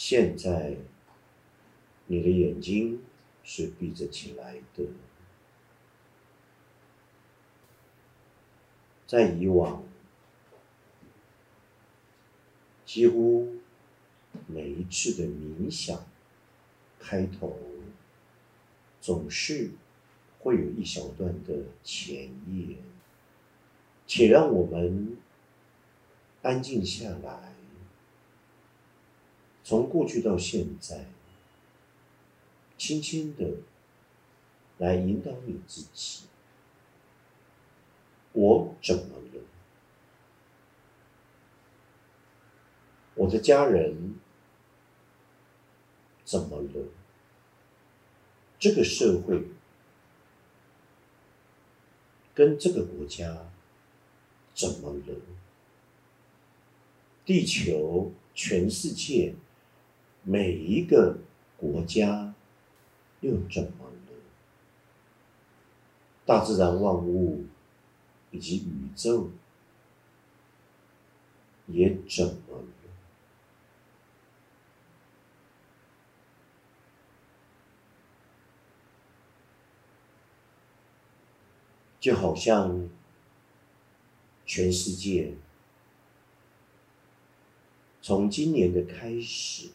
现在，你的眼睛是闭着起来的。在以往，几乎每一次的冥想开头，总是会有一小段的前言，请让我们安静下来。从过去到现在，轻轻的来引导你自己。我怎么了？我的家人怎么了？这个社会跟这个国家怎么了？地球，全世界。每一个国家又怎么了？大自然万物以及宇宙也怎么了？就好像全世界从今年的开始。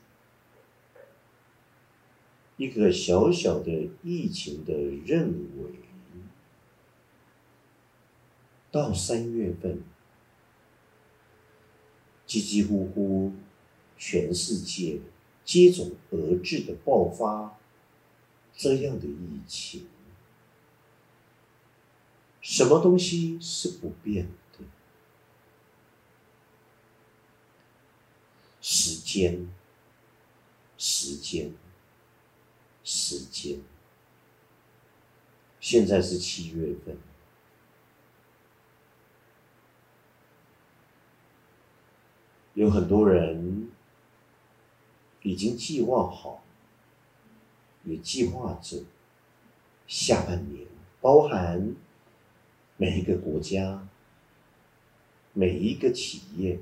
一个小小的疫情的认为，到三月份，几几乎乎全世界接踵而至的爆发这样的疫情，什么东西是不变的？时间，时间。时间，现在是七月份，有很多人已经计划好，也计划着下半年，包含每一个国家、每一个企业，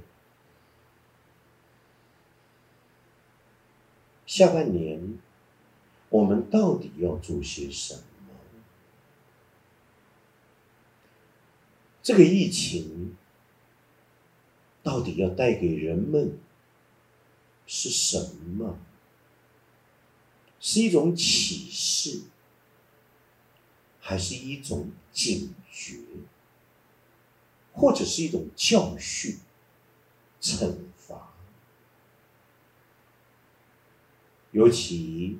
下半年。我们到底要做些什么？这个疫情到底要带给人们是什么？是一种启示，还是一种警觉，或者是一种教训、惩罚？尤其。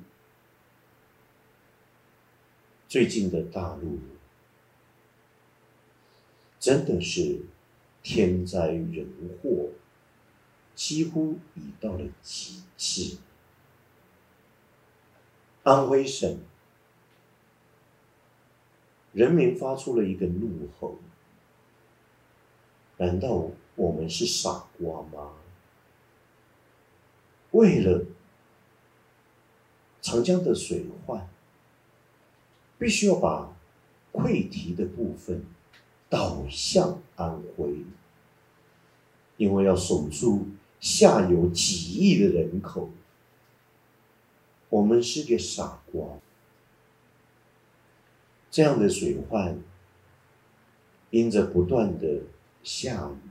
最近的大陆真的是天灾人祸，几乎已到了极致。安徽省人民发出了一个怒吼：难道我们是傻瓜吗？为了长江的水患。必须要把溃堤的部分导向安徽，因为要守住下游几亿的人口。我们是个傻瓜，这样的水患，因着不断的下雨，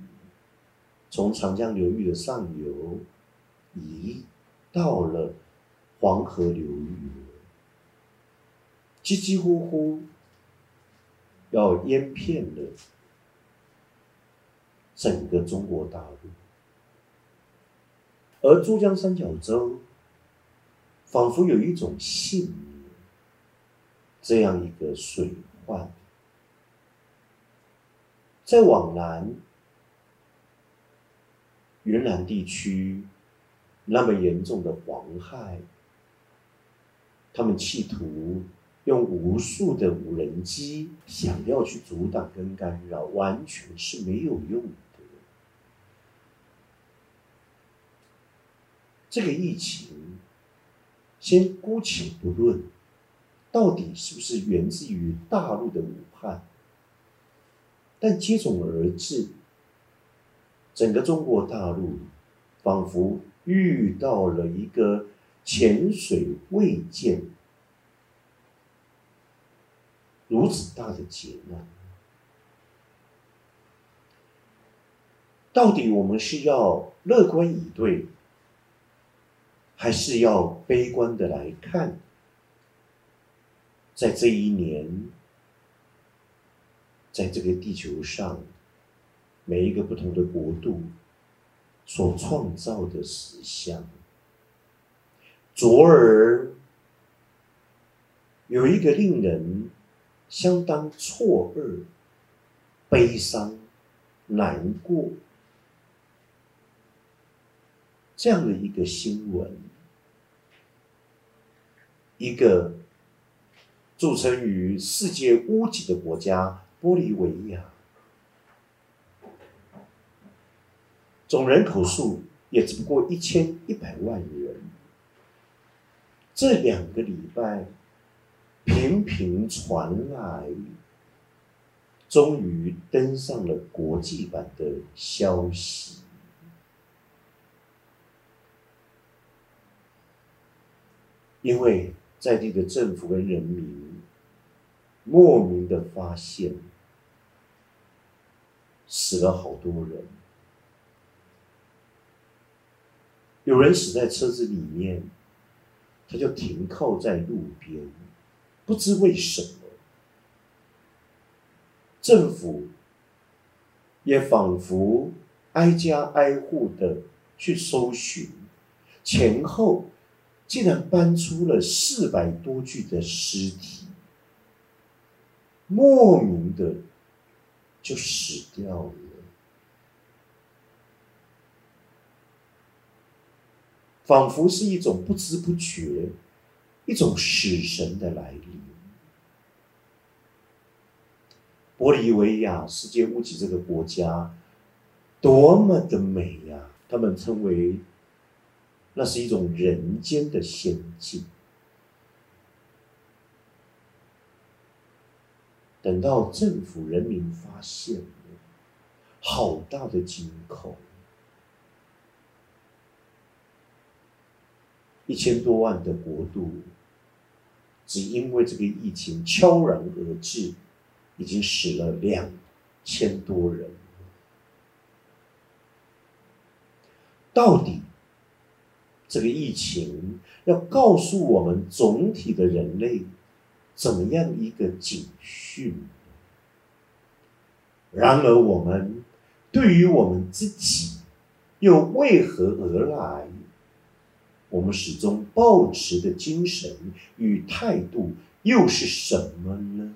从长江流域的上游移到了黄河流域。几几乎乎要淹骗了整个中国大陆，而珠江三角洲仿佛有一种信念，这样一个水患，在往南云南地区那么严重的黄害，他们企图。用无数的无人机想要去阻挡跟干扰，完全是没有用的。这个疫情，先姑且不论，到底是不是源自于大陆的武汉，但接踵而至，整个中国大陆仿佛遇到了一个前水未见如此大的劫难。到底我们是要乐观以对，还是要悲观的来看？在这一年，在这个地球上，每一个不同的国度所创造的实相，昨儿有一个令人相当错愕、悲伤、难过。这样的一个新闻，一个著称于世界屋脊的国家玻利维亚，总人口数也只不过一千一百万人，这两个礼拜频频传来，终于登上了国际版的消息。因为在地的政府跟人民莫名的发现，死了好多人，有人死在车子里面，他就停靠在路边，不知为什么，政府也仿佛挨家挨户的去搜寻前后。竟然搬出了四百多具的尸体，莫名的就死掉了，仿佛是一种不知不觉，一种死神的来临。玻利维亚世界屋脊这个国家，多么的美呀！他们称为。那是一种人间的仙境。等到政府、人民发现了，好大的惊恐！一千多万的国度，只因为这个疫情悄然而至，已经死了两千多人。到底？这个疫情要告诉我们总体的人类怎么样一个警讯？然而，我们对于我们自己又为何而来？我们始终保持的精神与态度又是什么呢？